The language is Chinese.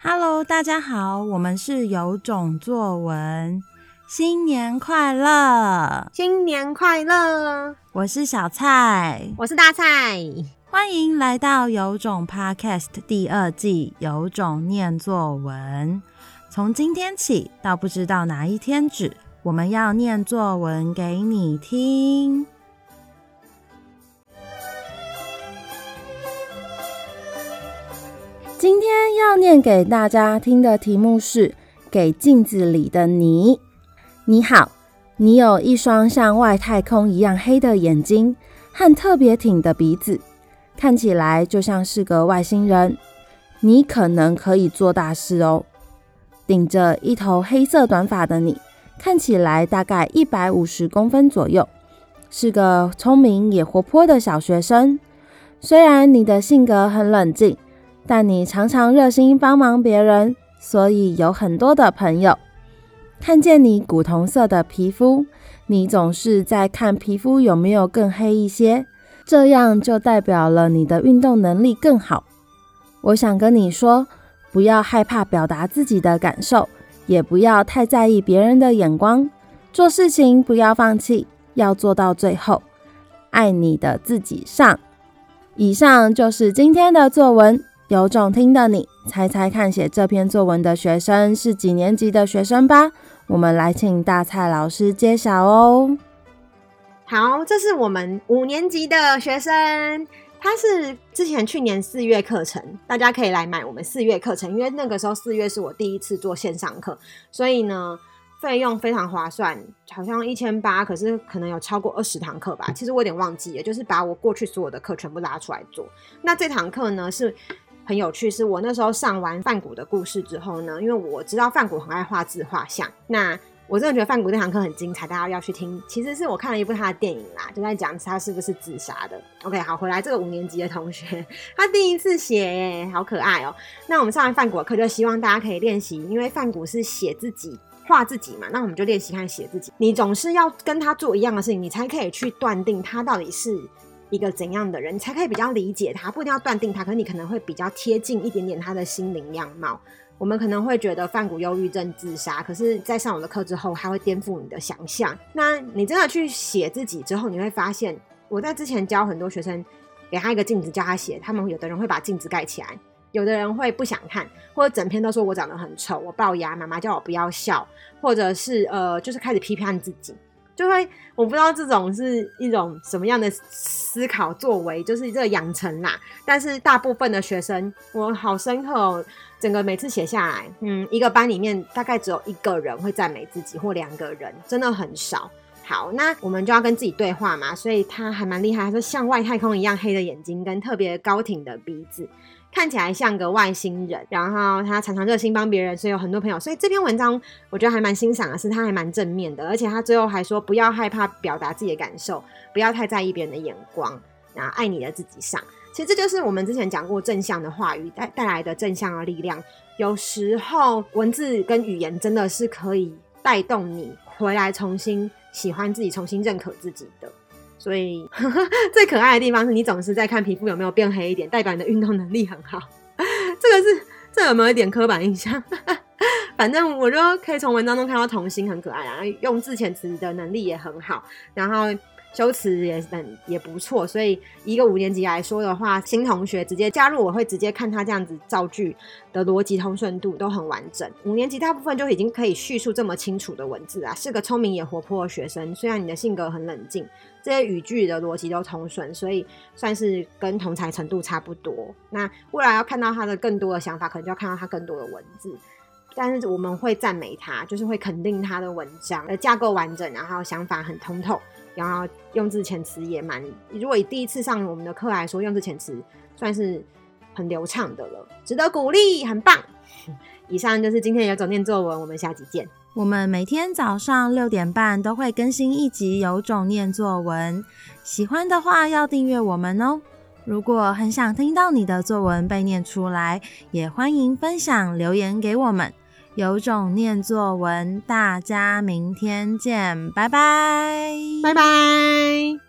Hello，大家好，我们是有种作文，新年快乐，新年快乐！我是小蔡，我是大蔡，欢迎来到有种 Podcast 第二季，有种念作文。从今天起到不知道哪一天止，我们要念作文给你听。今天要念给大家听的题目是《给镜子里的你》。你好，你有一双像外太空一样黑的眼睛和特别挺的鼻子，看起来就像是个外星人。你可能可以做大事哦。顶着一头黑色短发的你，看起来大概一百五十公分左右，是个聪明也活泼的小学生。虽然你的性格很冷静。但你常常热心帮忙别人，所以有很多的朋友。看见你古铜色的皮肤，你总是在看皮肤有没有更黑一些，这样就代表了你的运动能力更好。我想跟你说，不要害怕表达自己的感受，也不要太在意别人的眼光。做事情不要放弃，要做到最后。爱你的自己上。以上就是今天的作文。有种听的你，猜猜看，写这篇作文的学生是几年级的学生吧？我们来请大蔡老师揭晓哦。好，这是我们五年级的学生，他是之前去年四月课程，大家可以来买我们四月课程，因为那个时候四月是我第一次做线上课，所以呢，费用非常划算，好像一千八，可是可能有超过二十堂课吧。其实我有点忘记了，就是把我过去所有的课全部拉出来做。那这堂课呢是。很有趣，是我那时候上完范谷的故事之后呢，因为我知道范谷很爱画自画像，那我真的觉得范谷那堂课很精彩，大家要去听。其实是我看了一部他的电影啦，就在讲他是不是自杀的。OK，好，回来这个五年级的同学，他第一次写，好可爱哦、那我们上完范谷的课，就希望大家可以练习，因为范谷是写自己画自己嘛，那我们就练习看写自己。你总是要跟他做一样的事情，你才可以去断定他到底是。一个怎样的人，你才可以比较理解他？不一定要断定他，可是你可能会比较贴近一点点他的心灵样貌。我们可能会觉得梵谷忧郁症自杀，可是，在上我的课之后，他会颠覆你的想象。那你真的去写自己之后，你会发现，我在之前教很多学生，给他一个镜子，叫他写，他们有的人会把镜子盖起来，有的人会不想看，或者整篇都说我长得很丑，我龅牙，妈妈叫我不要笑，或者是呃，就是开始批判自己。就会，我不知道这种是一种什么样的思考作为，就是这个养成啦。但是大部分的学生，我好深刻哦，整个每次写下来，嗯，一个班里面大概只有一个人会赞美自己，或两个人，真的很少。好，那我们就要跟自己对话嘛，所以他还蛮厉害，他说像外太空一样黑的眼睛跟特别高挺的鼻子。看起来像个外星人，然后他常常热心帮别人，所以有很多朋友。所以这篇文章我觉得还蛮欣赏的，是他还蛮正面的，而且他最后还说不要害怕表达自己的感受，不要太在意别人的眼光，然后爱你的自己上。其实这就是我们之前讲过正向的话语带带来的正向的力量。有时候文字跟语言真的是可以带动你回来重新喜欢自己，重新认可自己的。所以呵呵最可爱的地方是你总是在看皮肤有没有变黑一点，代表你的运动能力很好。这个是这有没有一点刻板印象？反正我就可以从文章中看到童心很可爱啊，用字遣词的能力也很好，然后。修辞也很也不错，所以一个五年级来说的话，新同学直接加入，我会直接看他这样子造句的逻辑通顺度都很完整。五年级大部分就已经可以叙述这么清楚的文字啊，是个聪明也活泼的学生。虽然你的性格很冷静，这些语句的逻辑都通顺，所以算是跟同才程度差不多。那未来要看到他的更多的想法，可能就要看到他更多的文字。但是我们会赞美他，就是会肯定他的文章呃架构完整，然后想法很通透。然后用字遣词也蛮，如果以第一次上我们的课来说，用字遣词算是很流畅的了，值得鼓励，很棒。以上就是今天有种念作文，我们下集见。我们每天早上六点半都会更新一集有种念作文，喜欢的话要订阅我们哦。如果很想听到你的作文被念出来，也欢迎分享留言给我们。有种念作文，大家明天见，拜拜，拜拜。